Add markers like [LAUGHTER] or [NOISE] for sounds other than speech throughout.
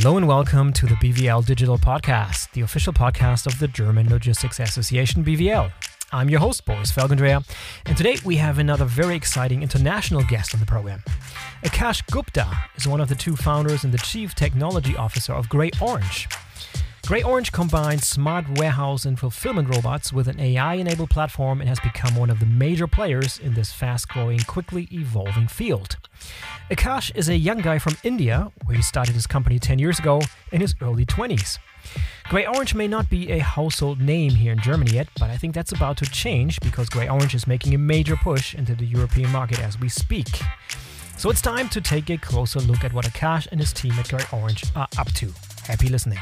Hello and welcome to the BVL Digital Podcast, the official podcast of the German Logistics Association BVL. I'm your host, Boris Felgendreher, and today we have another very exciting international guest on the program. Akash Gupta is one of the two founders and the chief technology officer of Grey Orange. Grey Orange combines smart warehouse and fulfillment robots with an AI enabled platform and has become one of the major players in this fast growing, quickly evolving field. Akash is a young guy from India, where he started his company 10 years ago in his early 20s. Grey Orange may not be a household name here in Germany yet, but I think that's about to change because Grey Orange is making a major push into the European market as we speak. So it's time to take a closer look at what Akash and his team at Grey Orange are up to. Happy listening.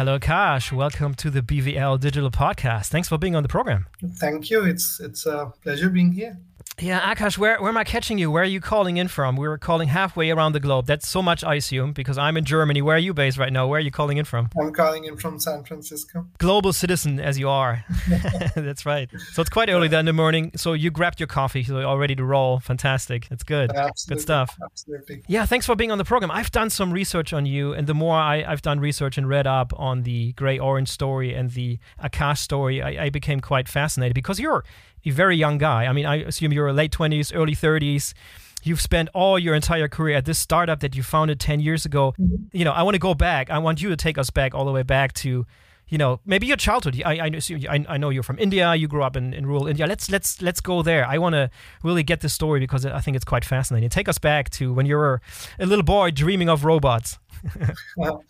Hello, Akash. Welcome to the BVL Digital Podcast. Thanks for being on the program. Thank you. It's it's a pleasure being here. Yeah, Akash, where, where am I catching you? Where are you calling in from? We were calling halfway around the globe. That's so much, I assume, because I'm in Germany. Where are you based right now? Where are you calling in from? I'm calling in from San Francisco. Global citizen as you are. [LAUGHS] That's right. So it's quite early then in the morning. So you grabbed your coffee, so you're all ready to roll. Fantastic. That's good. Absolutely. Good stuff. Absolutely. Yeah, thanks for being on the program. I've done some research on you, and the more I, have done research and read up on the Grey Orange story and the Akash story, I, I became quite fascinated because you're a very young guy. I mean, I assume you're late 20s, early 30s. You've spent all your entire career at this startup that you founded 10 years ago. Mm-hmm. You know, I want to go back. I want you to take us back all the way back to, you know, maybe your childhood. I, I, assume, I, I know you're from India. You grew up in, in rural India. Let's let's let's go there. I want to really get this story because I think it's quite fascinating. Take us back to when you were a little boy dreaming of robots. [LAUGHS] well,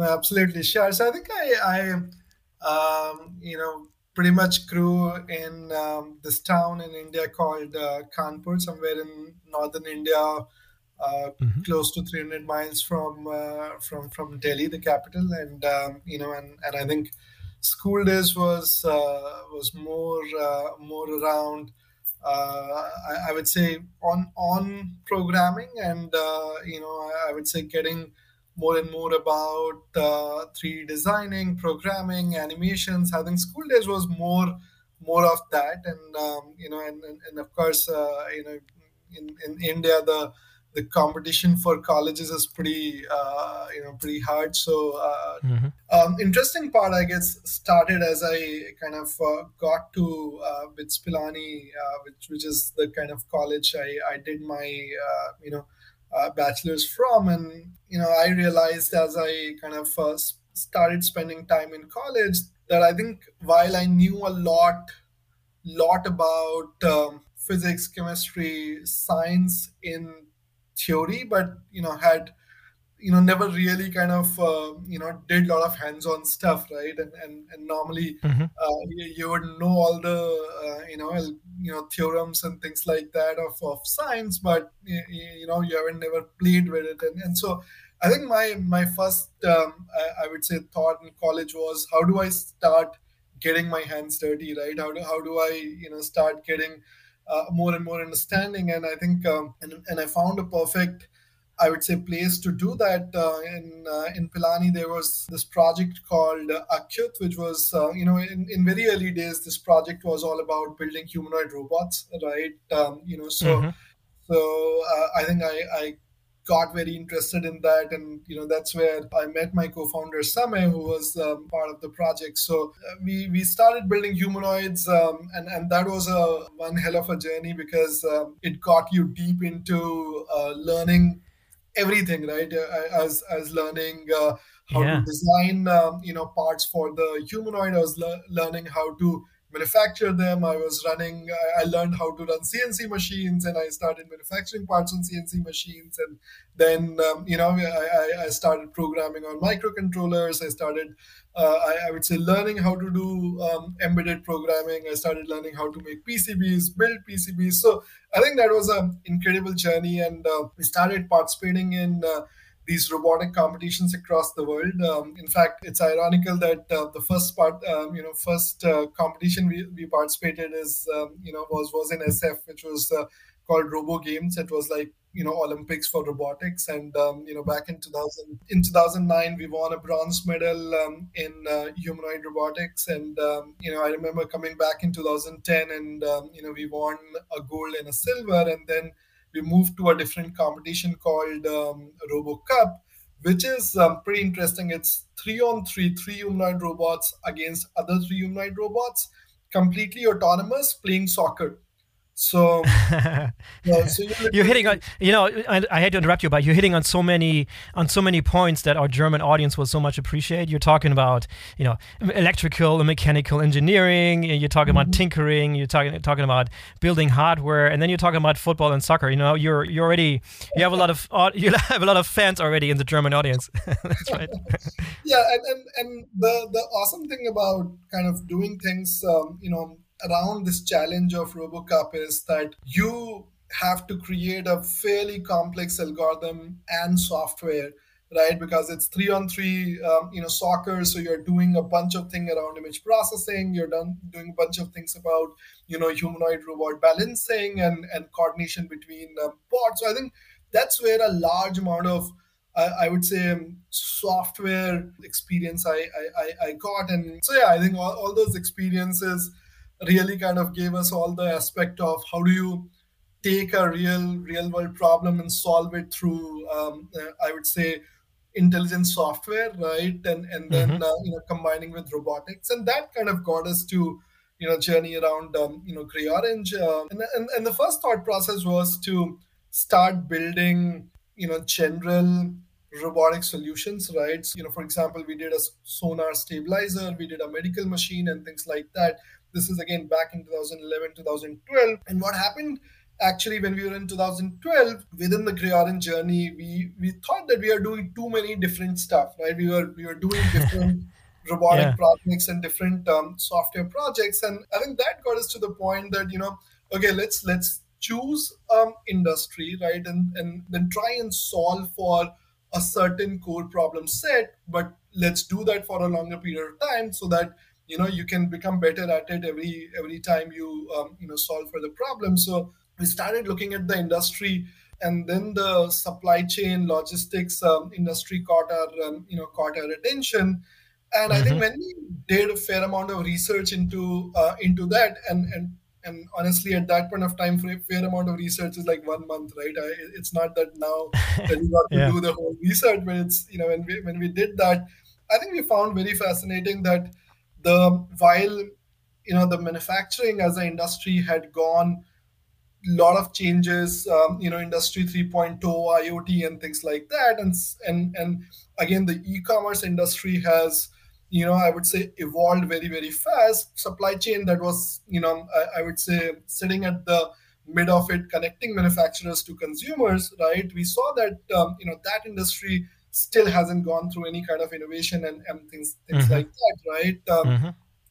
absolutely, sure. So I think I, I um, you know, pretty much grew in um, this town in India called uh, Kanpur, somewhere in northern India, uh, mm-hmm. close to 300 miles from uh, from from Delhi, the capital. And um, you know, and, and I think school days was uh, was more uh, more around. Uh, I, I, would say on on programming, and you know, I, I would say getting more and more about uh, 3D designing, programming, animations. I think school days was more more of that, and um, you know, and, and, and of course, uh, you know, in, in India the the competition for colleges is pretty uh, you know pretty hard. So uh, mm-hmm. um, interesting part, I guess, started as I kind of uh, got to uh, BITS Pilani, uh, which which is the kind of college I I did my uh, you know uh, bachelor's from. And, you know, I realized as I kind of uh, started spending time in college that I think while I knew a lot, lot about um, physics, chemistry, science in theory, but, you know, had you know never really kind of uh, you know did a lot of hands-on stuff right and and, and normally mm-hmm. uh, you, you, would know all the uh, you know you know theorems and things like that of, of science but you, know you haven't never played with it. And, and so i think my my first um, I, I, would say thought in college was how do i start getting my hands dirty right? How do, how do i you know start getting uh, more and more understanding? And i think um, and, and i found a perfect I would say place to do that. Uh, in uh, in Pilani, there was this project called uh, AcYut, which was uh, you know in, in very early days, this project was all about building humanoid robots, right? Um, you know, so mm-hmm. so uh, I think I, I got very interested in that and you know that's where i met my co-founder samay who was um, part of the project so uh, we we started building humanoids um, and and that was a one hell of a journey because um, it got you deep into uh, learning everything right uh, as as learning uh, how yeah. to design um, you know parts for the humanoid i was le- learning how to manufacture them i was running I, learned how to run cnc machines and i started manufacturing parts on cnc machines and then um, you know I, I started programming on microcontrollers i started uh, I, I, would say learning how to do um, embedded programming. I started learning how to make PCBs, build PCBs. So I think that was an incredible journey, and uh, we started participating in. Uh, these robotic competitions across the world. Um, in fact, it's ironical that uh, the first part, um, you know, first uh, competition we, we participated is, um, you know, was was in SF, which was uh, called Robo Games. It was like you know Olympics for robotics. And um, you know, back in 2000, in 2009, we won a bronze medal um, in uh, humanoid robotics. And um, you know, I remember coming back in 2010, and you know, we won a gold and a silver. And then we moved to a different competition called um, Robo Cup. which is um, pretty interesting. It's three on three, three humanoid robots against other three humanoid robots, completely autonomous, playing soccer. So, [LAUGHS] yeah, so you're, you're, hitting on, you know, I, I, hate to interrupt you, but you're hitting on so many on so many points that our German audience will so much appreciate. You're talking about, you know, electrical and mechanical engineering. You're talking mm-hmm. about tinkering. You're talking talking about building hardware, and then you're talking about football and soccer. You know, you're you already you have a lot of [LAUGHS] you have a lot of fans already in the German audience. [LAUGHS] That's right. yeah, and, and and the the awesome thing about kind of doing things, um, you know around this challenge of RoboCup is that you have to create a fairly complex algorithm and software right? Because it's three on three um, you know soccer so you're doing a bunch of things around image processing you're done doing a bunch of things about you know humanoid robot balancing and and coordination between uh, bots. So i think that's where a large amount of I, I would say um, software experience I, I i got. And so yeah i think all, all those experiences really kind of gave us all the aspect of how do you take a real real world problem and solve it through um, uh, i would say intelligent software right? And and then mm-hmm. uh, you know combining with robotics. And that kind of got us to you know journey around um, you know Grey Orange uh, and, and and the first thought process was to start building you know general robotic solutions right? So, you know for example we did a sonar stabilizer we did a medical machine and things like that this is again back in 2011, 2012. And what happened actually when we were in 2012 within the Grey Orange journey we we thought that we are doing too many different stuff right we were we were doing different [LAUGHS] robotic yeah. projects and different um, software projects and i think that got us to the point that you know okay let's let's choose um industry right and and then try and solve for a certain core problem set but let's do that for a longer period of time so that you know you can become better at it every every time you um, you know solve for the problem so we started looking at the industry and then the supply chain logistics um, industry caught our um, you know caught our attention and mm-hmm. i think mm-hmm. when we did a fair amount of research into uh, into that and and and honestly at that point of time a fair amount of research is like one month right I, it's not that now [LAUGHS] that we got to yeah. do the whole research but it's you know when we when we did that i think we found very fascinating that the while you know the manufacturing as an industry had gone a lot of changes um, you know industry 3.0 iot and things like that and and and again the e-commerce industry has you know i would say evolved very very fast. Supply chain that was you know i, I would say sitting at the mid of it connecting manufacturers to consumers right? We saw that um, you know that industry still hasn't gone through any kind of innovation and, and things things mm-hmm. like that, right? Um, mm-hmm.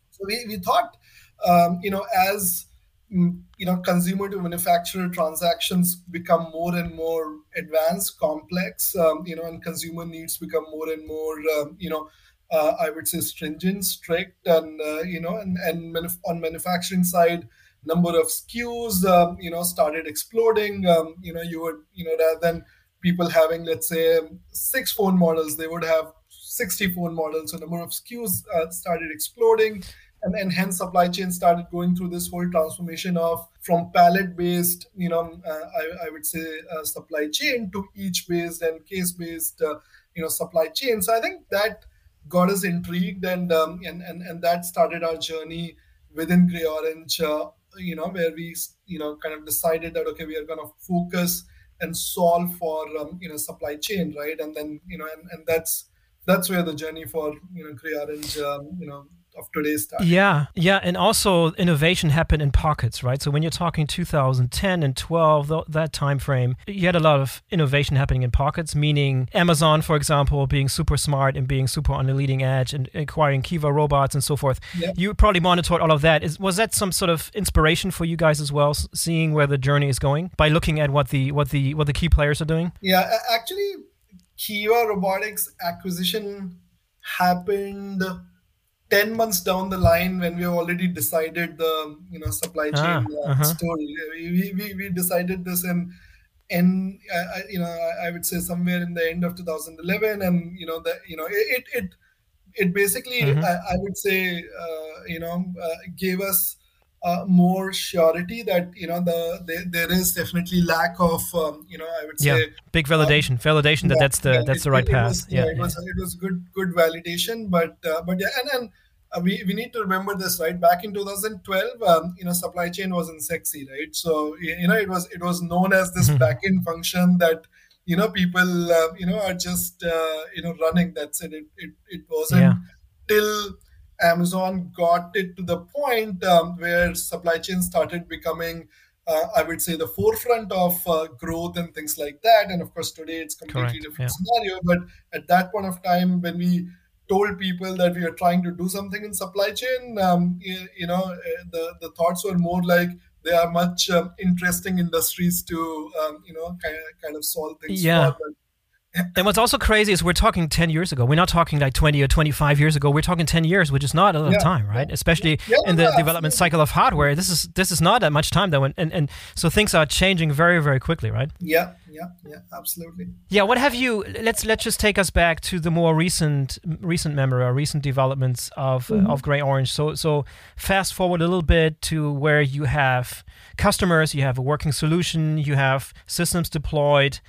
So we, we thought, um, you know, as mm, you know, consumer to manufacturer transactions become more and more advanced, complex, um, you know, and consumer needs become more and more, um, you know, uh, I would say stringent, strict, and uh, you know, and and manuf- on manufacturing side, number of SKUs, um, you know, started exploding. Um, you know, you would, you know, rather than people having, let's say, six phone models, they would have 60 phone models. So number of SKUs uh, started exploding. And, and hence supply chain started going through this whole transformation of from pallet based you know uh, I, I, would say uh, supply chain to each based and case based uh, you know supply chain so i think that got us intrigued and um, and, and and that started our journey within Grey Orange uh, you know where we you know kind of decided that okay we are going to focus and solve for um, you know supply chain right? And then you know and, and that's that's where the journey for you know Grey Orange um, you know of today's time. Yeah, yeah, and also innovation happened in pockets, right? So when you're talking 2010 and 12, th- that time frame, you had a lot of innovation happening in pockets, meaning Amazon, for example, being super smart and being super on the leading edge and acquiring Kiva robots and so forth. Yeah. You probably monitored all of that. Is was that some sort of inspiration for you guys as well, seeing where the journey is going by looking at what the what the what the key players are doing? Yeah, actually, Kiva Robotics acquisition happened 10 months down the line when we have already decided the you know supply ah, chain ah, uh-huh. story we, we, we decided this in in uh, you know I, would say somewhere in the end of 2011 and you know that you know it it it basically mm-hmm. I, I, would say uh, you know uh, gave us uh, more surety that you know the, the there is definitely lack of um, you know I would say yeah. big validation um, validation that yeah, that's the yeah, that's the right it, path. It was, yeah, it was it was good good validation, but uh, but yeah, and and uh, we, we need to remember this right back in 2012 um, you know supply chain wasn't sexy right so you know it was it was known as this mm-hmm. backend function that you know people uh, you know are just uh, you know running that's it it, it, it wasn't yeah. till amazon got it to the point um, where supply chain started becoming uh, I would say the forefront of uh, growth and things like that. And of course, today it's completely Correct. different yeah. scenario. But at that point of time, when we told people that we are trying to do something in supply chain, um, you, you, know, uh, the, the thoughts were more like they are much um, interesting industries to, um, you know, kind of, kind of solve things yeah. for. And what's also crazy is we're talking 10 years ago. We're not talking like 20 or 25 years ago. We're talking 10 years, which is not a lot yeah. of time, right? Especially yeah, in the yeah, development cycle of hardware. This is this is not that much time though. And, and, and so things are changing very, very quickly, right? Yeah, yeah, yeah, absolutely. Yeah, what have you let's let's just take us back to the more recent recent memory or recent developments of mm-hmm. uh, of Grey Orange. So so fast forward a little bit to where you have customers, you have a working solution, you have systems deployed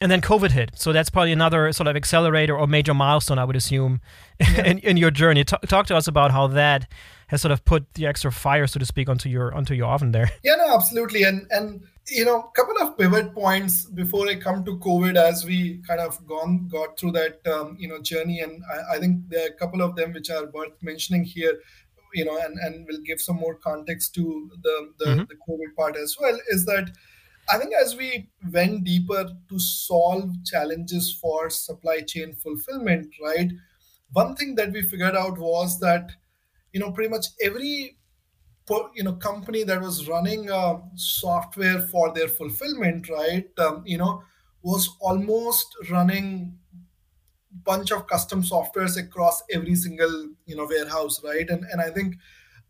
and then COVID hit. So that's probably another sort of accelerator or major milestone, I would assume, yeah. [LAUGHS] in, in your journey. Talk, talk to us about how that has sort of put the extra fire, so to speak, onto your onto your oven there. Yeah, no, absolutely. And and you know, a couple of pivot points before I come to COVID, as we kind of gone got through that um, you know journey, and I, I think there are a couple of them which are worth mentioning here. You know, and and will give some more context to the the, mm-hmm. the COVID part as well. Is that I think as we went deeper to solve challenges for supply chain fulfillment, right? One thing that we figured out was that, you know, pretty much every you know company that was running uh, software for their fulfillment, right? Um, you know, was almost running bunch of custom softwares across every single you know warehouse, right? And and I think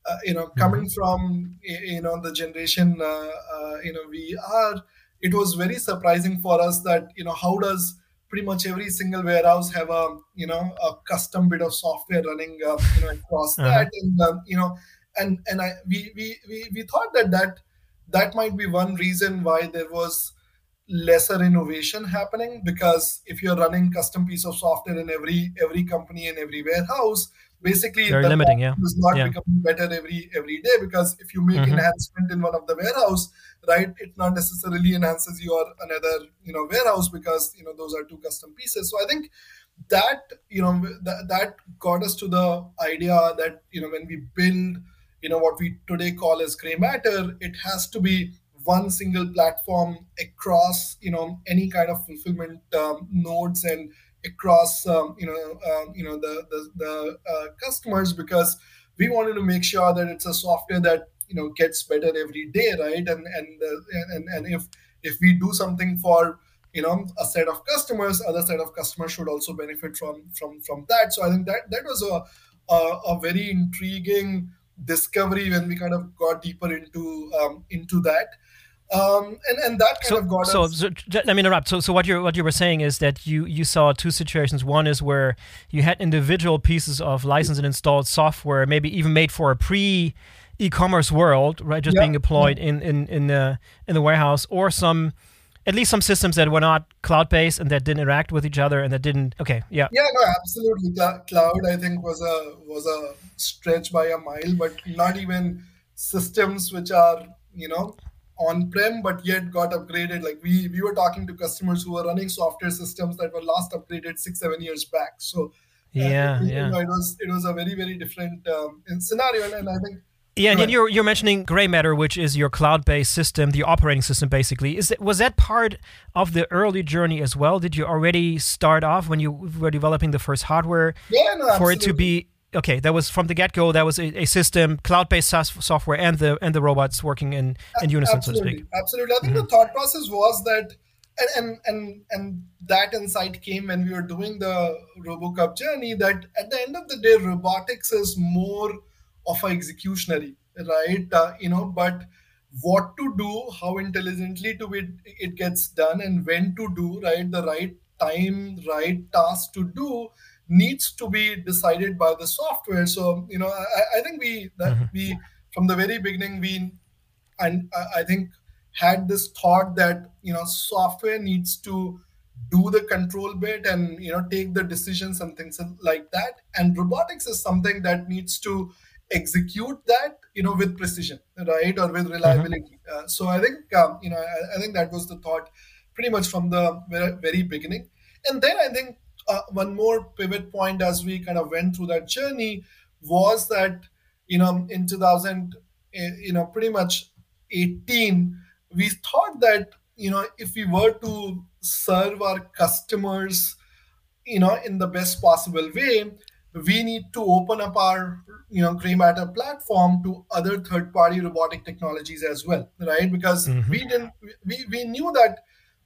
uh, you know coming mm-hmm. from you know the generation uh, uh, you know we are it was very surprising for us that you know how does pretty much every single warehouse have a you know a custom bit of software running uh, you know across uh-huh. that and um, you know and and I we, we we we thought that that that might be one reason why there was lesser innovation happening because if you're running custom piece of software in every every company and every warehouse basically very limiting yeah is not yeah. becoming better every every day because if you make mm-hmm. enhancement in one of the warehouse right it not necessarily enhances your another you know warehouse because you know those are two custom pieces so i think that you know that, that got us to the idea that you know when we build you know what we today call as gray matter it has to be one single platform across you know any kind of fulfillment um, nodes and across um, you know um, you know the the, the uh, customers because we wanted to make sure that it's a software that you know gets better every day right? And and uh, and, and if if we do something for you know a set of customers other set of customers should also benefit from from from that. So i think that that was a a, a very intriguing discovery when we kind of got deeper into um, into that um, and and that kind so, of got so, us. So, let me interrupt. So, so what you what you were saying is that you you saw two situations. One is where you had individual pieces of licensed and installed software, maybe even made for a pre e-commerce world, right? Just yeah, being deployed in in in the in the warehouse, or some at least some systems that were not cloud based and that didn't interact with each other and that didn't. Okay, yeah. Yeah, no, absolutely. Cloud, I think, was a was a stretch by a mile, but not even systems which are you know on-prem but yet got upgraded like we we were talking to customers who were running software systems that were last upgraded six seven years back so yeah, uh, yeah. Know, it was it was a very very different um, scenario and, and i think yeah, and then you're you're mentioning Gray Matter, which is your cloud-based system, the operating system, basically. Is it was that part of the early journey as well? Did you already start off when you were developing the first hardware yeah, no, for it to be okay, that was from the get go. That was a, a system, cloud based software, and the and the robots working in in unison, Absolutely. so to speak. Absolutely, I think mm-hmm. the thought process was that, and, and and that insight came when we were doing the RoboCup journey. That at the end of the day, robotics is more of a executionary, right? Uh, you know, but what to do, how intelligently to it it gets done, and when to do, right? The right time, right task to do needs to be decided by the software. So you know, I, I think we that mm-hmm. we from the very beginning, we and I think had this thought that you know software needs to do the control bit and you know take the decisions and things like that and robotics is something that needs to execute that you know with precision right or with reliability mm-hmm. uh, so i think um, you know I, I, think that was the thought pretty much from the very, very beginning and then i think uh, one more pivot point as we kind of went through that journey was that you know in 2000 eh, you know pretty much 18 we thought that you know if we were to serve our customers you know in the best possible way we need to open up our you know gray matter platform to other third party robotic technologies as well right because mm-hmm. we didn't we, we knew that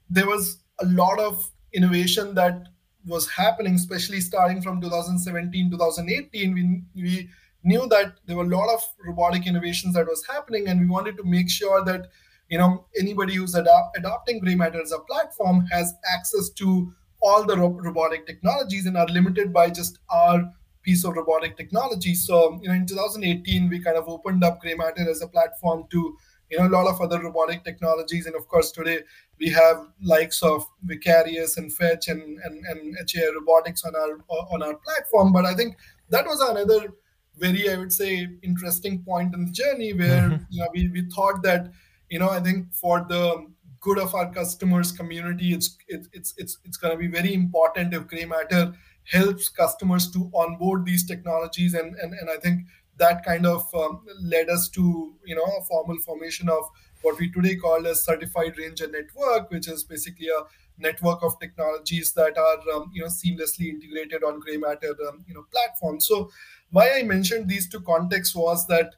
there was a lot of innovation that was happening especially starting from 2017 2018 we, we knew that there were a lot of robotic innovations that was happening and we wanted to make sure that you know anybody who's adop- adopting gray matter as a platform has access to all the ro- robotic technologies and are limited by just our piece of robotic technology. So you know in 2018 we kind of opened up gray matter as a platform to you know a lot of other robotic technologies. And of course today we have likes of vicarious and fetch and and, and HAI robotics on our on our platform. But i think that was another very i would say interesting point in the journey where mm-hmm. you know we, we thought that you know i think for the good of our customers community it's it, it's it's it's going to be very important if gray matter helps customers to onboard these technologies. And and, and i think that kind of um, led us to you know a formal formation of what we today call a certified ranger network which is basically a network of technologies that are um, you know seamlessly integrated on gray matter um, you know platform. So why i mentioned these two contexts was that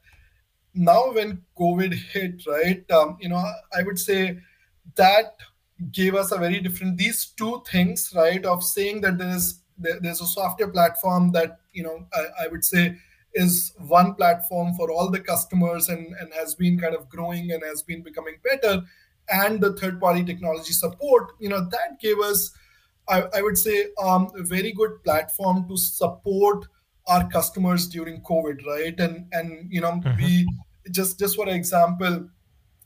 now when covid hit right um, you know i would say that gave us a very different these two things right of saying that there is there, there's a software platform that you know I, I, would say is one platform for all the customers and and has been kind of growing and has been becoming better and the third party technology support you know that gave us i, I would say um, a very good platform to support our customers during covid right and and you know mm-hmm. we just just for example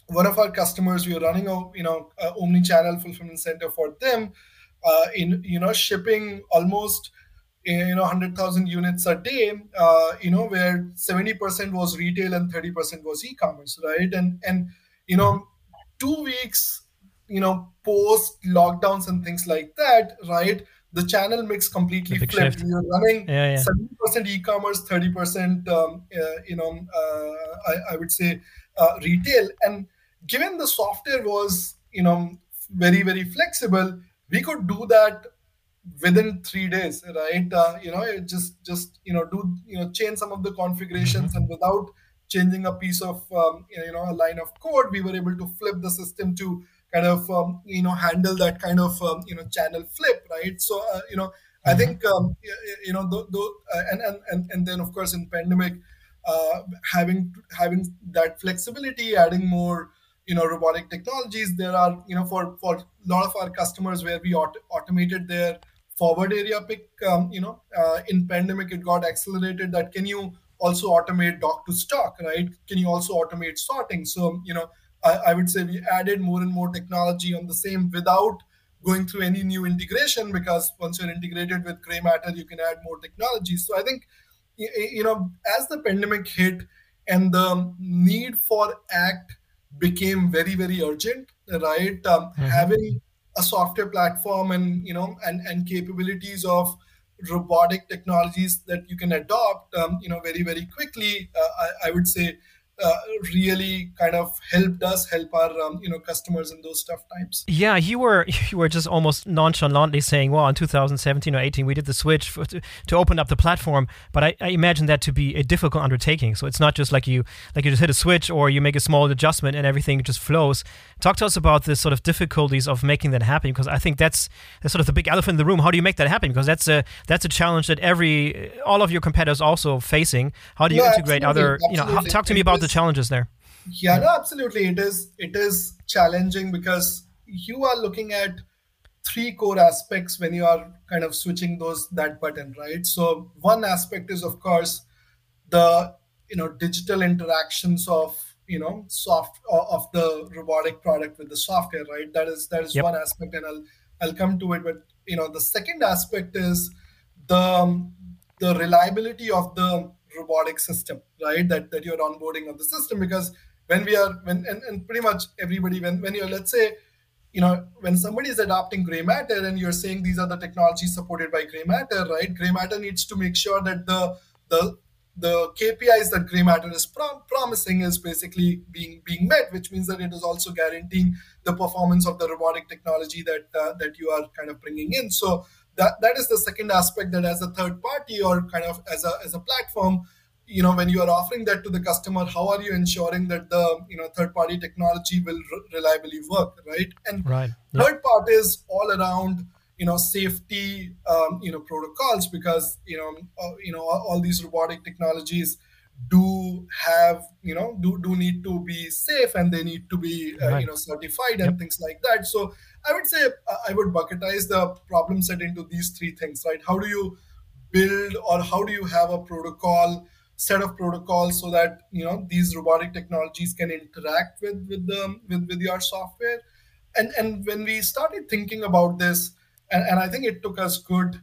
one of our customers we are running a you know omni channel fulfillment center for them uh, in you know shipping almost you know 100000 units a day uh, you know where 70% was retail and 30% was e-commerce right and and you know two weeks you know post lockdowns and things like that right the channel mix completely flipped. Shift. You're running yeah, yeah. 70% e-commerce, 30%, um, uh, you know, uh, I, I, would say uh, retail. And given the software was, you know, very, very flexible, we could do that within three days, right? Uh, you know, just, just, you know, do, you know, change some of the configurations mm-hmm. and without changing a piece of, um, you know, a line of code, we were able to flip the system to kind of um, you know handle that kind of um, you know channel flip right so uh, you know i mm-hmm. think um, you know the, the, uh, and, and and then of course in pandemic uh, having having that flexibility adding more you know robotic technologies there are you know for for a lot of our customers where we auto- automated their forward area pick um, you know uh, in pandemic it got accelerated that can you also automate dock to stock right? Can you also automate sorting? So you know I, I would say we added more and more technology on the same without going through any new integration because once you're integrated with gray matter you can add more technology. So i think you know as the pandemic hit and the need for act became very very urgent right? Um, mm-hmm. having a software platform and you know and and capabilities of robotic technologies that you can adopt um, you know very very quickly uh, I, I would say uh, really kind of helped us help our um, you know customers in those tough times. Yeah, you were [LAUGHS] you were just almost nonchalantly saying, "Well, in 2017 or 18, we did the switch for, to, to open up the platform." But I, I, imagine that to be a difficult undertaking. So it's not just like you like you just hit a switch or you make a small adjustment and everything just flows. Talk to us about the sort of difficulties of making that happen because I think that's that's sort of the big elephant in the room. How do you make that happen? Because that's a that's a challenge that every all of your competitors also facing. How do you integrate other? Absolutely. You know, talk to me about the challenges there. Yeah, no, absolutely. It is it is challenging because you are looking at three core aspects when you are kind of switching those that button, right? So one aspect is of course the you know digital interactions of you know soft of the robotic product with the software right that is that is yep. one aspect and i'll i'll come to it but you know the second aspect is the the reliability of the robotic system right that that you're onboarding of the system because when we are when and, and pretty much everybody when when you're let's say you know when somebody is adopting gray matter and you're saying these are the technologies supported by gray matter right gray matter needs to make sure that the the the KPIs that Gray Matter is prom- promising is basically being being met, which means that it is also guaranteeing the performance of the robotic technology that uh, that you are kind of bringing in. So that that is the second aspect that as a third party or kind of as a as a platform, you know, when you are offering that to the customer, how are you ensuring that the you know third party technology will re- reliably work, right? And right. third part is all around you know safety um, you know protocols because you know uh, you know all, all, these robotic technologies do have you know do do need to be safe and they need to be uh, right. you know certified and yep. things like that so i would say uh, i would bucketize the problem set into these three things right? How do you build or how do you have a protocol set of protocols so that you know these robotic technologies can interact with with the with, with your software? And and when we started thinking about this and, and I think it took us good,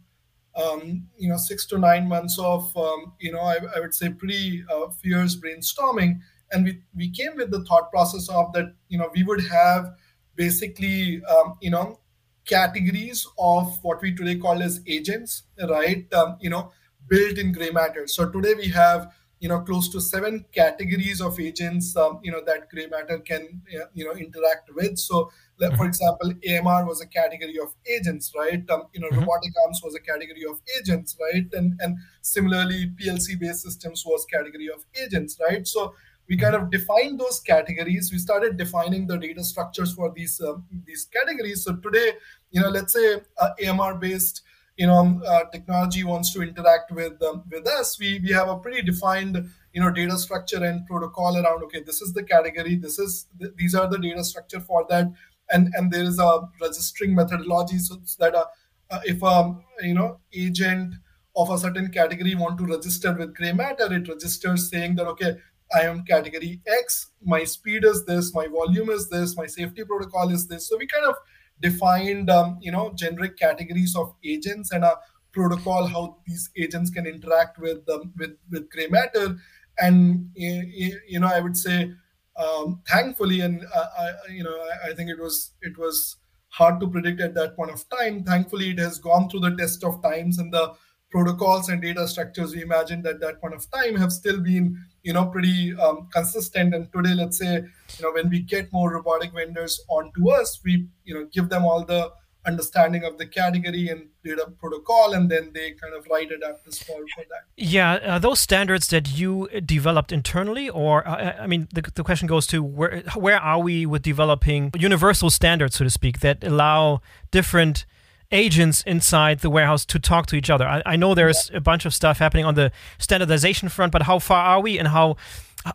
um, you know, six to nine months of, um, you know, I, I, would say pretty uh, fierce brainstorming, and we we came with the thought process of that, you know, we would have basically, um, you know, categories of what we today call as agents, right? Um, you know, built in gray matter. So today we have you know close to seven categories of agents um, you know that gray matter can you know interact with so mm-hmm. for example amr was a category of agents right um, you know mm-hmm. robotic arms was a category of agents right and and similarly plc based systems was category of agents right so we kind of defined those categories. We started defining the data structures for these um, these categories. So today you know let's say uh, amr based you know uh, technology wants to interact with um, with us. We we have a pretty defined you know data structure and protocol around okay this is the category this is th- these are the data structure for that. And and there is a registering methodology so that uh, uh, if a you know agent of a certain category want to register with gray matter it registers saying that okay i am category x. My speed is this. My volume is this. My safety protocol is this. So we kind of defined um, you know generic categories of agents and a protocol how these agents can interact with um, with with gray matter. And you know i would say um, thankfully and uh, I, you know I, I think it was it was hard to predict at that point of time. Thankfully it has gone through the test of times and the protocols and data structures we imagined at that point of time have still been you know pretty um, consistent. And today let's say you know when we get more robotic vendors onto us we you know give them all the understanding of the category and data protocol and then they kind of write adapters for, for that. Yeah those standards that you developed internally or uh, i mean the, the question goes to where where are we with developing universal standards so to speak that allow different agents inside the warehouse to talk to each other. I, I know there's yeah. a bunch of stuff happening on the standardization front, but how far are we, and how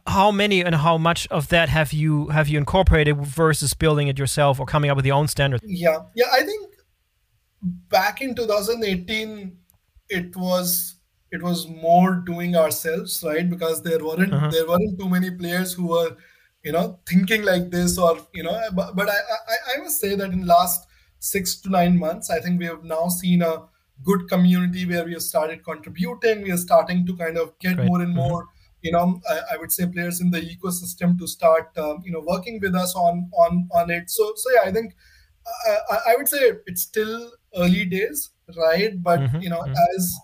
how many and how much of that have you have you incorporated versus building it yourself or coming up with your own standards? Yeah, yeah, I think back in 2018, it was it was more doing ourselves, right? Because there weren't uh-huh. there weren't too many players who were you know thinking like this or you know but, but I, I i must say that in last six to nine months. I think we have now seen a good community where we have started contributing. We are starting to kind of get more and mm-hmm. more, you know, I, I, would say players in the ecosystem to start, um, you know, working with us on on on it. So so yeah, I think I, I would say it's still early days, right? But mm-hmm. you know, mm-hmm. as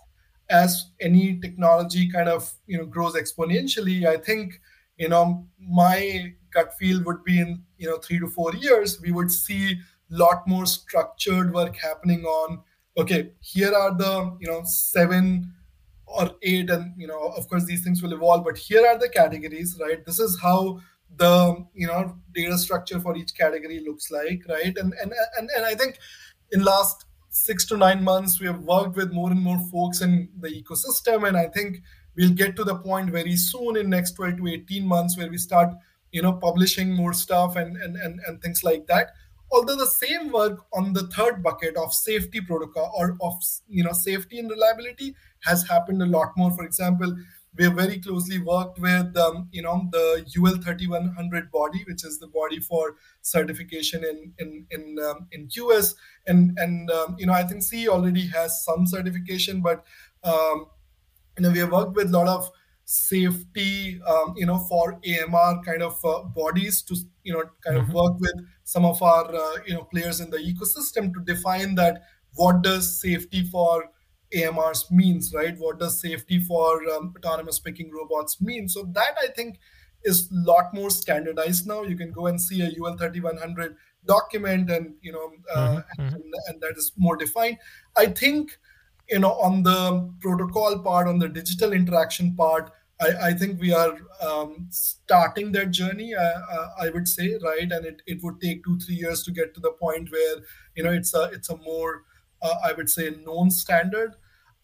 as any technology kind of you know grows exponentially, I think you know my gut feel would be in you know three to four years we would see lot more structured work happening on okay here are the you know seven or eight and you know of course these things will evolve but here are the categories right? This is how the you know data structure for each category looks like right? And and and, and i think in last six to nine months we have worked with more and more folks in the ecosystem and i think we'll get to the point very soon in next 12 to 18 months where we start you know publishing more stuff and and and, and things like that although the same work on the third bucket of safety protocol or of you know safety and reliability has happened a lot more for example we have very closely worked with um, you know the UL 3100 body, which is the body for certification in in in, um, in US, and and um, you know I think CE already has some certification, but um, you know we have worked with a lot of safety um, you know for AMR kind of uh, bodies to you know kind mm-hmm. of work with some of our uh, you know players in the ecosystem to define that what does safety for AMRs means, right? What does safety for um, autonomous picking robots mean? So that I think is a lot more standardized now. You can go and see a UL 3100 document, and you know, uh, mm-hmm. and, and that is more defined. I think you know on the protocol part, on the digital interaction part. I, I think we are um, starting that journey. Uh, uh, I would say, right, and it, it would take two three years to get to the point where you know it's a it's a more uh, I would say known standard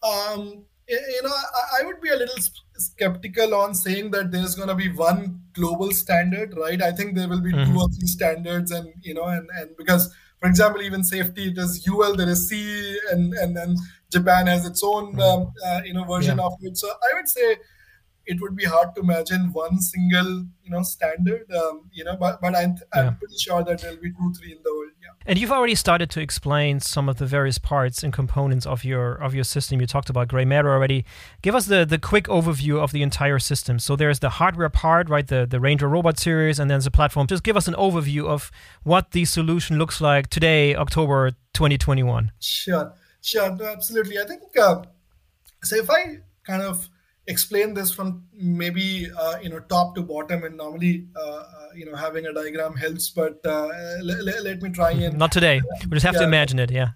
um, you know, I, I, would be a little skeptical on saying that there's going to be one global standard, right? I think there will be mm-hmm. two or three standards, and you know, and and because, for example, even safety, it is UL, there is C, and and then Japan has its own, mm-hmm. um, uh, you know, version yeah. of it. So I would say it would be hard to imagine one single you know standard um, you know but but i'm, I'm pretty sure that there'll be two three in the world yeah. And you've already started to explain some of the various parts and components of your of your system. You talked about gray matter already. Give us the the quick overview of the entire system. So there's the hardware part right the the ranger robot series and then the platform. Just give us an overview of what the solution looks like today october 2021 sure. Sure. No, absolutely. I think uh, so if i kind of explain this from maybe uh, you know top to bottom. And normally uh, uh you know having a diagram helps but uh, let, let me try and not today. We just have yeah. to imagine it yeah.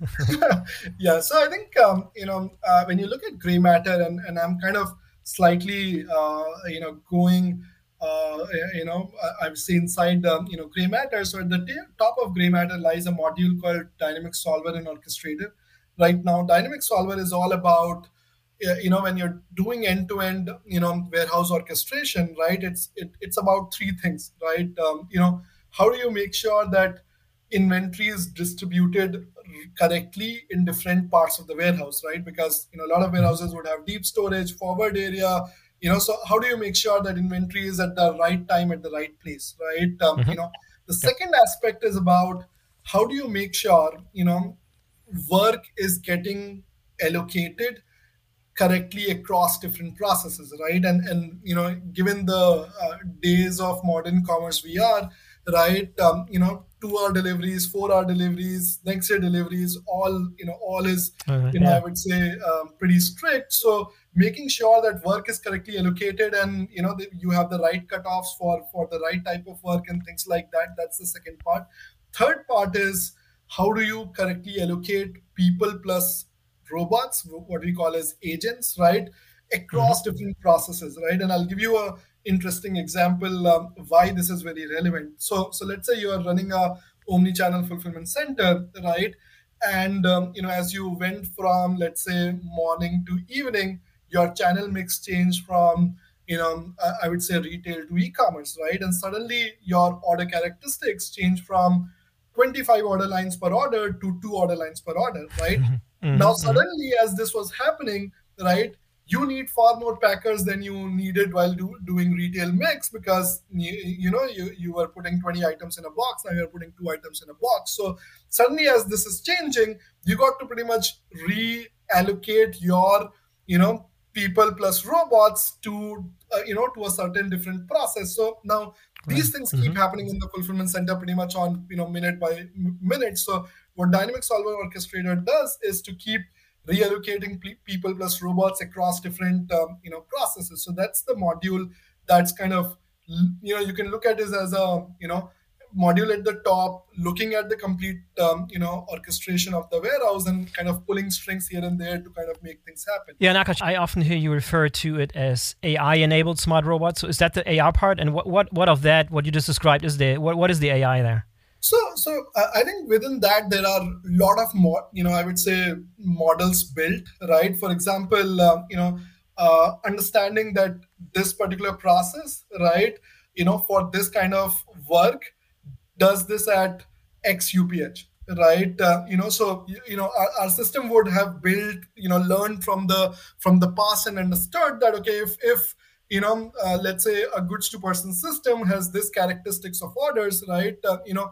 [LAUGHS] Yeah so i think um, you know uh, when you look at gray matter and, and i'm kind of slightly uh, you know going you know i've seen inside um, you know gray matter. So at the top of gray matter lies a module called dynamic solver and orchestrator. Right now dynamic solver is all about you know when you're doing end to end you know warehouse orchestration right it's it, it's about three things right? Um, you know how do you make sure that inventory is distributed correctly in different parts of the warehouse right? Because you know a lot of warehouses would have deep storage forward area you know so how do you make sure that inventory is at the right time at the right place right? Um, mm-hmm. you know the second aspect is about how do you make sure you know work is getting allocated correctly across different processes right? And and you know given the uh, days of modern commerce we are right um, you know two hour deliveries four hour deliveries next day deliveries all you know all is uh, you know yeah. i would say um, pretty strict. So making sure that work is correctly allocated and you know the, you have the right cutoffs for for the right type of work and things like that that's the second part. Third part is how do you correctly allocate people plus robots, what we call as agents, right, across mm-hmm. different processes, right? And I'll give you a interesting example um, why this is very relevant. So, so let's say you are running a omni-channel fulfillment center, right? And um, you know, as you went from let's say morning to evening, your channel mix changed from you know I would say retail to e-commerce, right? And suddenly your order characteristics change from 25 order lines per order to two order lines per order, right? Mm-hmm. Now, mm-hmm. suddenly, as this was happening, right, you need far more packers than you needed while do, doing retail mix because you, you know you, you were putting 20 items in a box now you're putting two items in a box so suddenly as this is changing you got to pretty much reallocate your you know people plus robots to uh, you know to a certain different process so now these things mm-hmm. keep happening in the fulfillment center pretty much on you know minute by minute so what Dynamic Solver Orchestrator does is to keep reallocating people plus robots across different um, you know processes. So that's the module that's kind of you know you can look at this as a you know module at the top looking at the complete um, you know orchestration of the warehouse and kind of pulling strings here and there to kind of make things happen. Yeah nakash i often hear you refer to it as ai enabled smart robots. So is that the ai part? And what what, what of that what you just described is the what, what is the ai there so, so uh, I think within that there are a lot of more, you know, I would say models built, right? For example, uh, you know, uh, understanding that this particular process, right, you know, for this kind of work, does this at X UPH, right? Uh, you know, so you know, our, our system would have built, you know, learned from the from the past and understood that okay, if if you know, uh, let's say a goods to person system has this characteristics of orders, right? Uh, you know,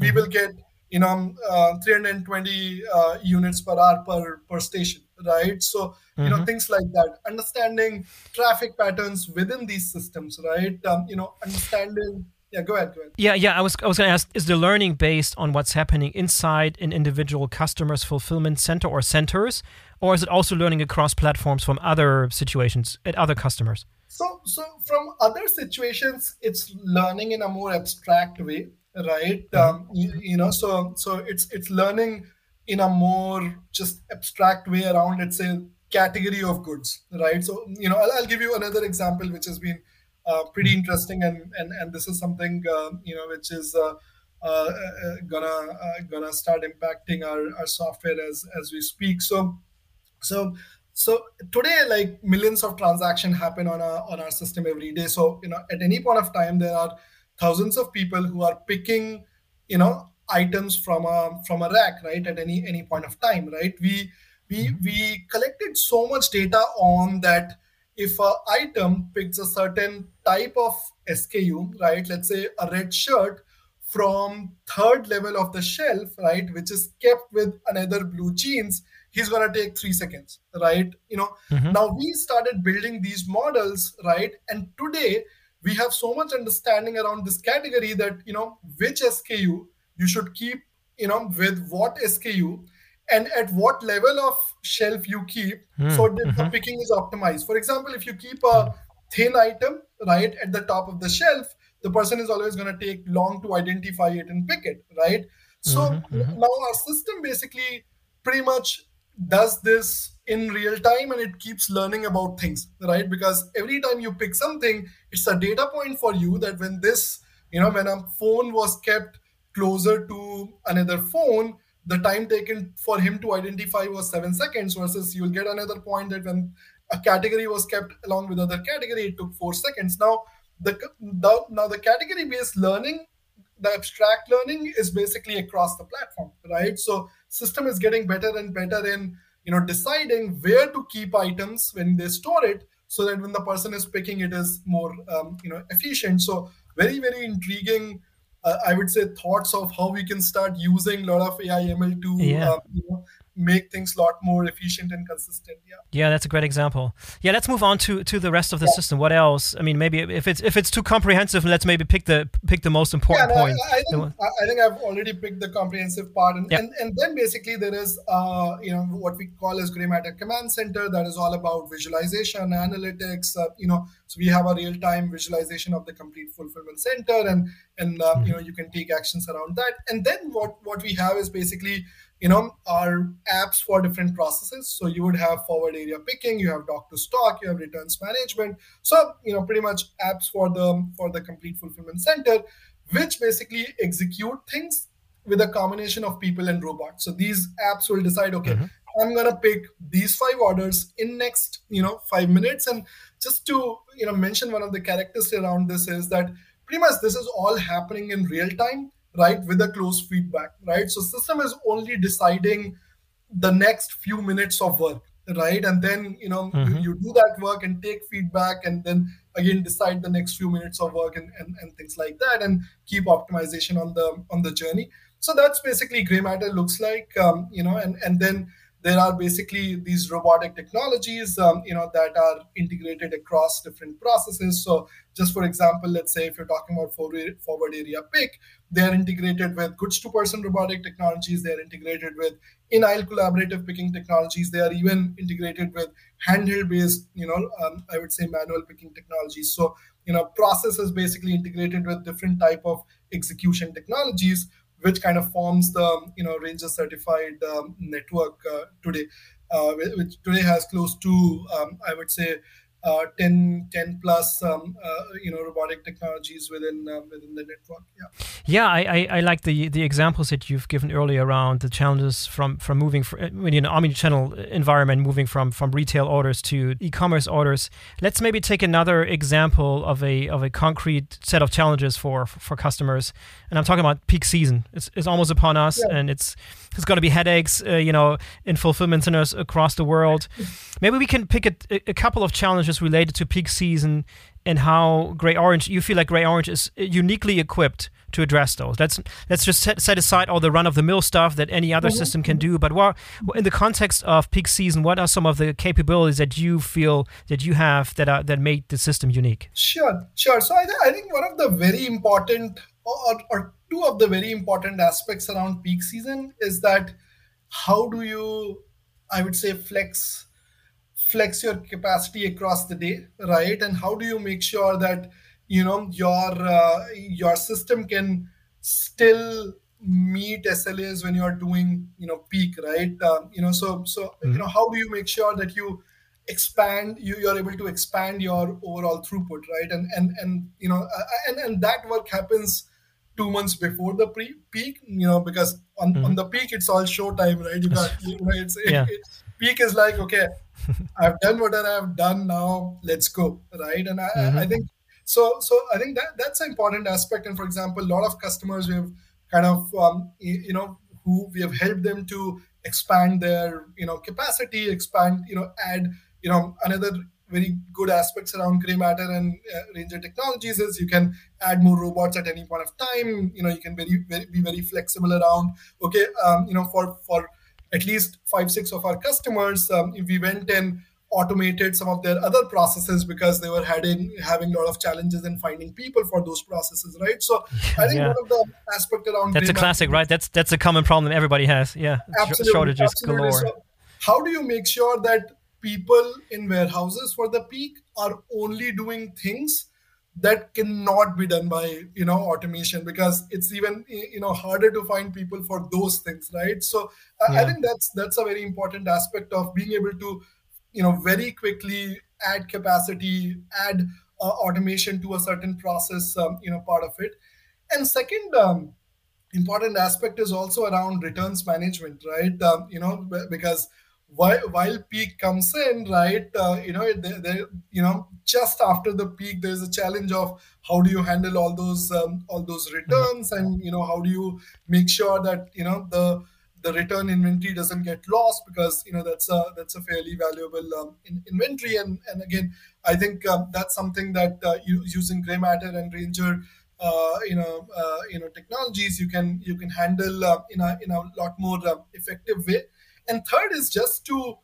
we will get you know uh, 320 uh, units per hour per per station right? So mm-hmm. you know mm-hmm. things like that. Understanding traffic patterns within these systems right? Um, you know understanding yeah go ahead go ahead. Yeah yeah i was i was going to ask is the learning based on what's happening inside an individual customer's fulfillment center or centers or is it also learning across platforms from other situations at other customers? So so from other situations it's learning in a more abstract way right? Um, you, you, know so so it's it's learning in a more just abstract way around let's say category of goods right? So you know i'll, I'll give you another example which has been uh, pretty mm-hmm. interesting and and and this is something uh, you know which is uh, uh, uh gonna uh, gonna start impacting our, our software as as we speak. So so so today like millions of transactions happen on our on our system every day. So you know at any point of time there are thousands of people who are picking you know items from a from a rack right at any any point of time right we we mm-hmm. we collected so much data on that if a item picks a certain type of SKU, right? Let's say a red shirt from third level of the shelf, right, which is kept with another blue jeans, he's gonna take three seconds, right? You know, mm-hmm. now we started building these models, right? And today we have so much understanding around this category that you know which SKU you should keep you know with what SKU and at what level of shelf you keep mm. so that mm-hmm. the picking is optimized. For example, if you keep a thin item right at the top of the shelf, the person is always going to take long to identify it and pick it, right? So mm-hmm, mm-hmm. now our system basically pretty much does this in real time and it keeps learning about things right? Because every time you pick something it's a data point for you that when this you know when a phone was kept closer to another phone the time taken for him to identify was seven seconds versus you'll get another point that when a category was kept along with other category it took four seconds. Now the, the now the category based learning the abstract learning is basically across the platform right? So system is getting better and better in you know deciding where to keep items when they store it so that when the person is picking it is more um, you know efficient so very very intriguing uh, i would say thoughts of how we can start using a lot of ai ml to yeah. um, you know, make things a lot more efficient and consistent yeah. Yeah that's a great example. Yeah let's move on to to the rest of the yeah. system. What else? I mean maybe if it's if it's too comprehensive let's maybe pick the pick the most important yeah, no, point. I, I, think, I think i've already picked the comprehensive part. And, and and then basically there is uh you know what we call as GreyMatter command center that is all about visualization analytics uh, you know so we have a real-time visualization of the complete fulfillment center and and uh, mm-hmm. you know you can take actions around that. And then what what we have is basically you know are apps for different processes. So you would have forward area picking you have dock to stock you have returns management. So you know pretty much apps for the for the complete fulfillment center which basically execute things with a combination of people and robots. So these apps will decide okay mm-hmm. i'm going to pick these five orders in next you know 5 minutes. And just to you know mention one of the characteristics around this is that pretty much this is all happening in real time right with a close feedback right? So system is only deciding the next few minutes of work right? And then you know mm-hmm. you, you, do that work and take feedback and then again decide the next few minutes of work and, and, and things like that and keep optimization on the on the journey. So that's basically GreyMatter looks like um, you know and and then there are basically these robotic technologies um, you know that are integrated across different processes. So just for example let's say if you're talking about forward, area pick they're integrated with goods to person robotic technologies. They're integrated with in aisle collaborative picking technologies. They are even integrated with handheld based you know um, i would say manual picking technologies. So you know process is basically integrated with different type of execution technologies which kind of forms the you know Ranger certified um, network uh, today, uh, which today has close to um, I would say uh, 10, 10 plus um, uh, you know robotic technologies within um, within the network. Yeah. Yeah, I, I, I, like the the examples that you've given earlier around the challenges from from moving from you're an omni-channel environment, moving from from retail orders to e-commerce orders. Let's maybe take another example of a of a concrete set of challenges for for customers, and I'm talking about peak season. It's, it's almost upon us, yeah. and it's there's going to be headaches, uh, you know, in fulfillment centers across the world. Maybe we can pick a, a couple of challenges related to peak season and how Grey Orange. You feel like Grey Orange is uniquely equipped to address those. Let's let's just set, set aside all the run of the mill stuff that any other mm-hmm. system can do. But what, in the context of peak season, what are some of the capabilities that you feel that you have that are that make the system unique? Sure, sure. So I, th- I think one of the very important or, or two of the very important aspects around peak season is that how do you, I would say, flex flex your capacity across the day, right? And how do you make sure that you know your uh, your system can still meet SLAs when you are doing you know peak, right? Um, you know, so so mm-hmm. you know how do you make sure that you expand you you're able to expand your overall throughput right and and and you know uh, and and that work happens two months before the pre peak you know because on, mm-hmm. on the peak it's all show time right you got you know, it's, [LAUGHS] yeah. it, peak is like okay i've done what i've done now let's go right and i, mm-hmm. I think so, so I think that that's an important aspect. And for example, a lot of customers we have kind of um, you know who we have helped them to expand their you know capacity, expand you know add you know another very good aspects around GreyMatter and uh, ranger technologies is you can add more robots at any point of time you know you can very, very be very flexible around okay um, you know for for at least five six of our customers um, if we went and automated some of their other processes because they were having having a lot of challenges in finding people for those processes, right? So I think yeah. one of the aspect around that's a classic, right? That's that's a common problem everybody has. Yeah, absolutely, shortages absolutely. galore. So how do you make sure that people in warehouses for the peak are only doing things that cannot be done by you know automation because it's even you know harder to find people for those things right? So yeah. i think that's that's a very important aspect of being able to you know very quickly add capacity add uh, automation to a certain process um, you know part of it. And second um, important aspect is also around returns management right? Um, you know because while, while peak comes in right uh, you know they, they, you know just after the peak there's a challenge of how do you handle all those um, all those returns and you know how do you make sure that you know the the return inventory doesn't get lost because you know that's a that's a fairly valuable um, in, inventory. And and again I think um, that's something that uh, you, using GreyMatter and ranger uh, you know uh, you know technologies you can you can handle uh, in a in a lot more uh, effective way and third is just to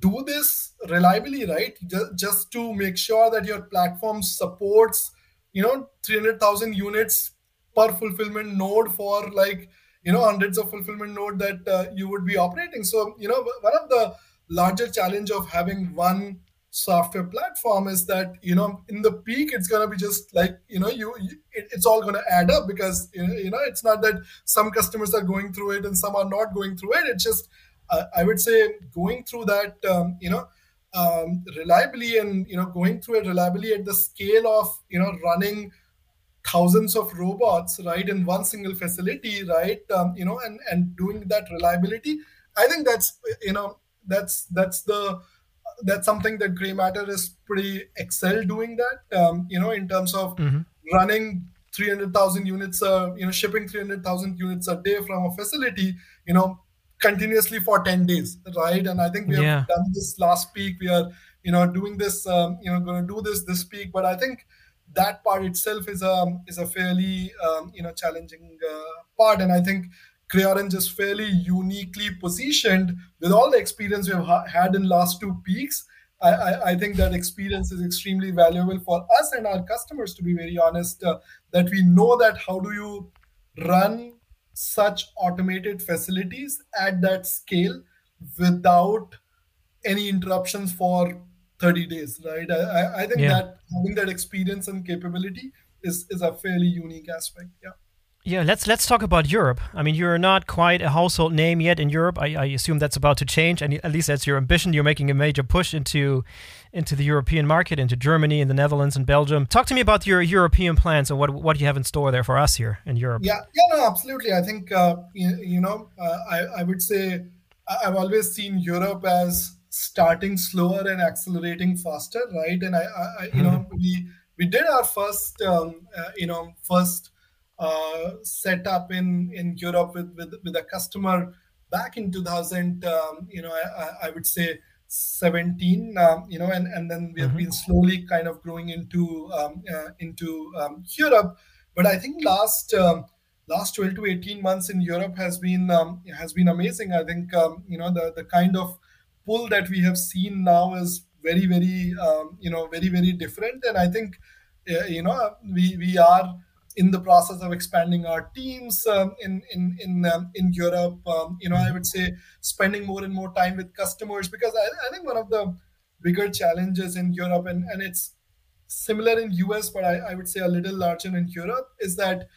do this reliably right? Just, to make sure that your platform supports you know 300000 units per fulfillment node for like you know hundreds of fulfillment node that uh, you would be operating. So you know one of the larger challenge of having one software platform is that you know in the peak it's going to be just like you know you, you it, it's all going to add up because you know it's not that some customers are going through it and some are not going through it. It's just uh, i would say going through that um, you know um, reliably and you know going through it reliably at the scale of you know running thousands of robots right in one single facility right um, you know and and doing that reliability i think that's you know that's that's the that's something that GreyMatter is pretty excel doing that um, you know in terms of mm-hmm. running 300000 units uh, you know shipping 300000 units a day from a facility you know continuously for 10 days right and i think we have yeah. done this last peak we are you know doing this um, you know going to do this this peak but i think that part itself is a is a fairly um, you know challenging uh, part, and I think Grey Orange is fairly uniquely positioned with all the experience we've ha- had in last two peaks. I, I, I, think that experience is extremely valuable for us and our customers. To be very honest, uh, that we know that how do you run such automated facilities at that scale without any interruptions for 30 days, right? I, I think yeah. that having that experience and capability is, is a fairly unique aspect. Yeah. Yeah, let's let's talk about Europe. I mean, you're not quite a household name yet in Europe. I, I, assume that's about to change, and at least that's your ambition. You're making a major push into into the European market, into Germany, and the Netherlands, and Belgium. Talk to me about your European plans and what what you have in store there for us here in Europe. Yeah, yeah, no, absolutely. I think uh, you, you, know, uh, I I would say I've always seen Europe as starting slower and accelerating faster, right? And I, I you know, mm-hmm. we we did our first, um, uh, you know, first uh, setup in in Europe with with with a customer back in 2000, um, you know, I, I, would say 17, um, you know, and, and then we have mm-hmm. been slowly kind of growing into um, uh, into um, Europe. But I think last um, last 12 to 18 months in Europe has been um, has been amazing. I think you know the the kind of pull that we have seen now is very very you know very very different, and I think uh, you know we we are in the process of expanding our teams um, in in in um, in Europe. Um, you know, I would say spending more and more time with customers because I, I think one of the bigger challenges in Europe and and it's similar in US, but I, I would say a little larger in Europe is that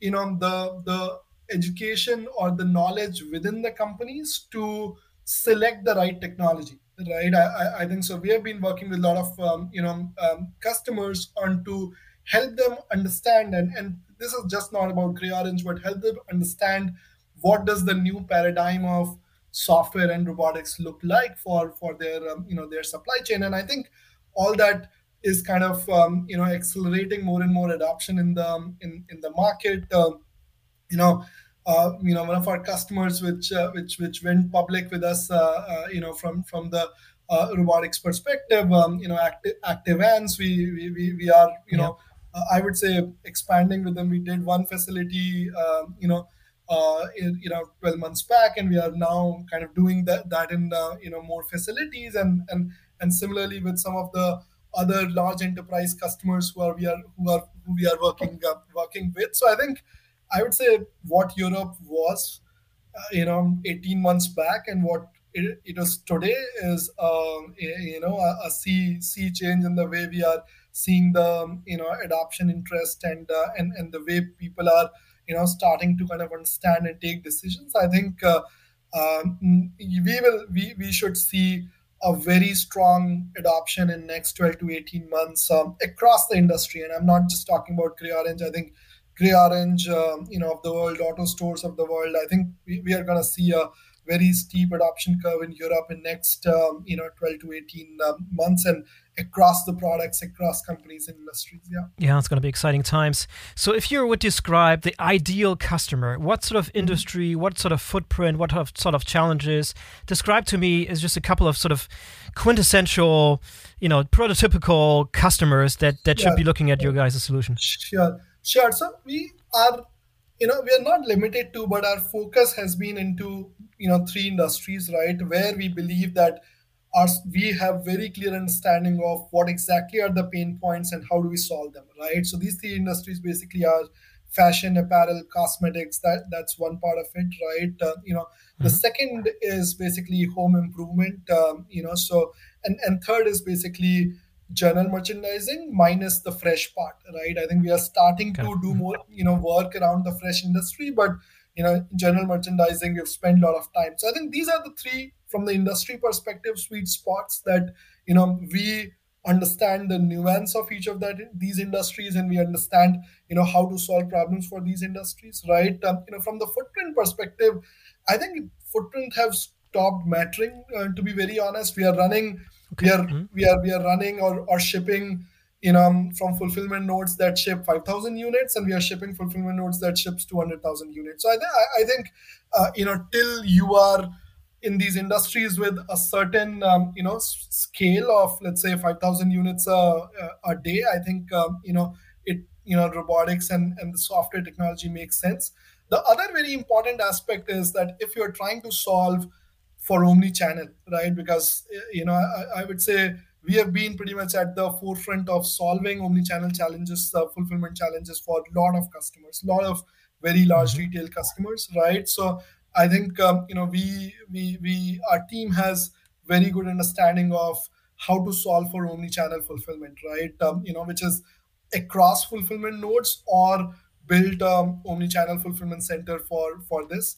you know the the education or the knowledge within the companies to select the right technology right i, I think so we have been working with a lot of um, you know um, customers on to help them understand and, and this is just not about Grey Orange but help them understand what does the new paradigm of software and robotics look like for for their um, you know their supply chain and i think all that is kind of um, you know accelerating more and more adoption in the um, in, in the market uh, you know uh, you know one of our customers which uh, which which went public with us uh, uh, you know from from the uh, robotics perspective um, you know active Active Ants we, we we we are you yeah. know I would say expanding with them. We did one facility, um, you know, uh, in, you know, 12 months back, and we are now kind of doing that that in uh, you know more facilities, and and and similarly with some of the other large enterprise customers who are we are who are who we are working uh, working with. So I think I would say what Europe was, uh, you know, 18 months back, and what it, it is today is um, you know a, a sea sea change in the way we are seeing the you know adoption interest and uh, and and the way people are you know starting to kind of understand and take decisions i think uh, um, we will we, we should see a very strong adoption in next 12 to 18 months um, across the industry. And i'm not just talking about Grey Orange. I think Grey Orange um, you know of the world AutoStores of the world i think we, we are going to see a very steep adoption curve in Europe in next um, you know 12 to 18 um, months. And across the products across companies and industries yeah. Yeah it's going to be exciting times. So if you would describe the ideal customer what sort of mm-hmm. industry what sort of footprint what sort of challenges describe to me is just a couple of sort of quintessential you know prototypical customers that that should be looking at your guys' solution. Sure. Sure. So we are you know we are not limited to but our focus has been into you know three industries right? Where we believe that our, we have very clear understanding of what exactly are the pain points and how do we solve them right so these three industries basically are fashion apparel cosmetics that that's one part of it right uh, you know mm-hmm. the second is basically home improvement um, you know so and and third is basically general merchandising minus the fresh part right i think we are starting okay. to do more you know work around the fresh industry but you know general merchandising we've spent a lot of time so i think these are the three from the industry perspective sweet spots that you know we understand the nuance of each of that these industries and we understand you know how to solve problems for these industries right um, you know from the footprint perspective i think footprint have stopped mattering uh, to be very honest we are running Okay. We are mm-hmm. we are we are running or, or shipping you know from fulfillment nodes that ship 5000 units and we are shipping fulfillment nodes that ships 200000 units so i, th- I think uh, you know till you are in these industries with a certain um, you know scale of let's say 5000 units a, a day i think um, you know it you know robotics and and the software technology makes sense the other very important aspect is that if you're trying to solve for omni-channel, right? Because you know, I, I, would say we have been pretty much at the forefront of solving omni-channel challenges, uh, fulfillment challenges for a lot of customers, a lot of very large mm-hmm. retail customers, right? So I think um, you know we we we our team has very good understanding of how to solve for omni-channel fulfillment, right? Um, you know, which is across fulfillment nodes or build um, omni-channel fulfillment center for for this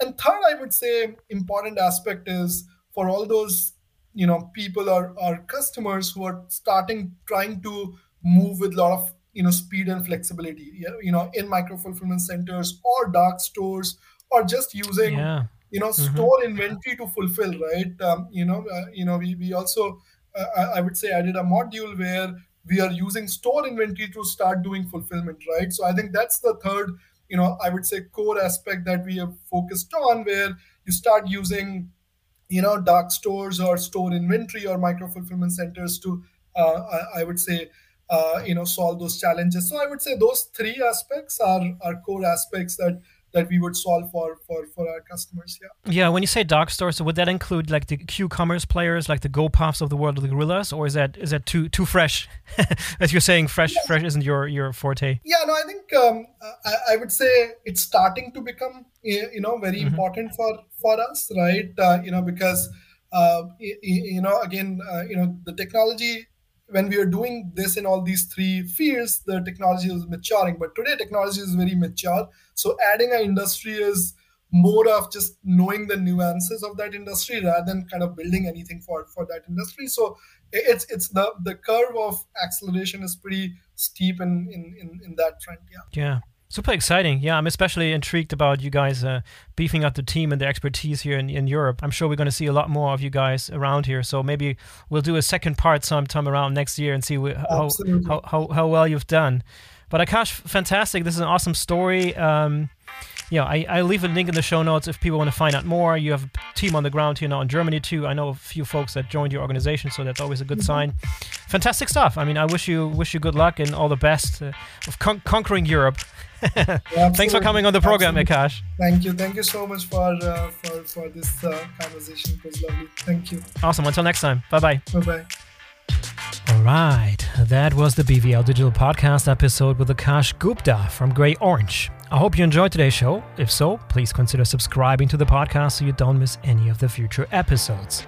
and third i would say important aspect is for all those you know people or, or customers who are starting trying to move with a lot of you know speed and flexibility you know in micro fulfillment centers or dark stores or just using yeah. you know mm-hmm. store inventory to fulfill right um, you know uh, you know we, we also uh, i would say added a module where we are using store inventory to start doing fulfillment right so i think that's the third you know i would say core aspect that we have focused on where you start using you know dark stores or store inventory or micro fulfillment centers to uh, I, would say uh, you know solve those challenges. So i would say those three aspects are are core aspects that that we would solve for for for our customers yeah yeah when you say dark stores so would that include like the q-commerce players like the Gopuffs of the world of the gorillas or is that is that too too fresh [LAUGHS] as you're saying fresh yeah. fresh isn't your your forte yeah no i think um, I, I, would say it's starting to become you know very mm-hmm. important for for us right uh, you know because uh, you, you know again uh, you know the technology when we are doing this in all these three fields, the technology is maturing. But today, technology is very mature. So adding an industry is more of just knowing the nuances of that industry rather than kind of building anything for for that industry. So it's it's the the curve of acceleration is pretty steep in in in, in that front. Yeah. Yeah. Super exciting. Yeah, I'm especially intrigued about you guys uh, beefing up the team and the expertise here in, in Europe. I'm sure we're going to see a lot more of you guys around here. So maybe we'll do a second part sometime around next year and see how, how, how, how, well you've done. But Akash, fantastic. This is an awesome story. Um, yeah, I, I leave a link in the show notes if people want to find out more. You have a team on the ground here now in Germany too. I know a few folks that joined your organization, so that's always a good mm-hmm. sign. Fantastic stuff. I mean, I wish you wish you good luck and all the best uh, of con- conquering Europe. [LAUGHS] Thanks for coming on the program, Absolutely. Akash. Thank you. Thank you so much for uh, for, for this uh, conversation. It was lovely. Thank you. Awesome. Until next time. Bye bye. Bye bye. All right, that was the BVL Digital Podcast episode with Akash Gupta from Grey Orange. I hope you enjoyed today's show. If so, please consider subscribing to the podcast so you don't miss any of the future episodes.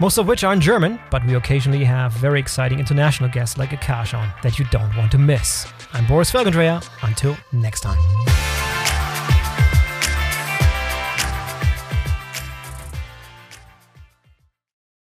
Most of which are in German, but we occasionally have very exciting international guests like Akash on that you don't want to miss. I'm Boris Felgendreher. Until next time.